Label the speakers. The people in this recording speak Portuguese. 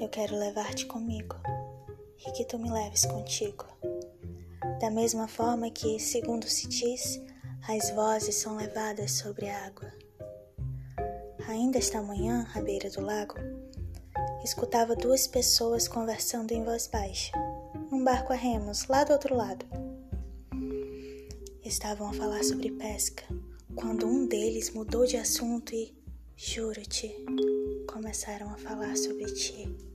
Speaker 1: Eu quero levar-te comigo e que tu me leves contigo. Da mesma forma que, segundo se diz, as vozes são levadas sobre a água. Ainda esta manhã, à beira do lago, escutava duas pessoas conversando em voz baixa, num barco a remos, lá do outro lado. Estavam a falar sobre pesca, quando um deles mudou de assunto e, juro-te, começaram a falar sobre ti.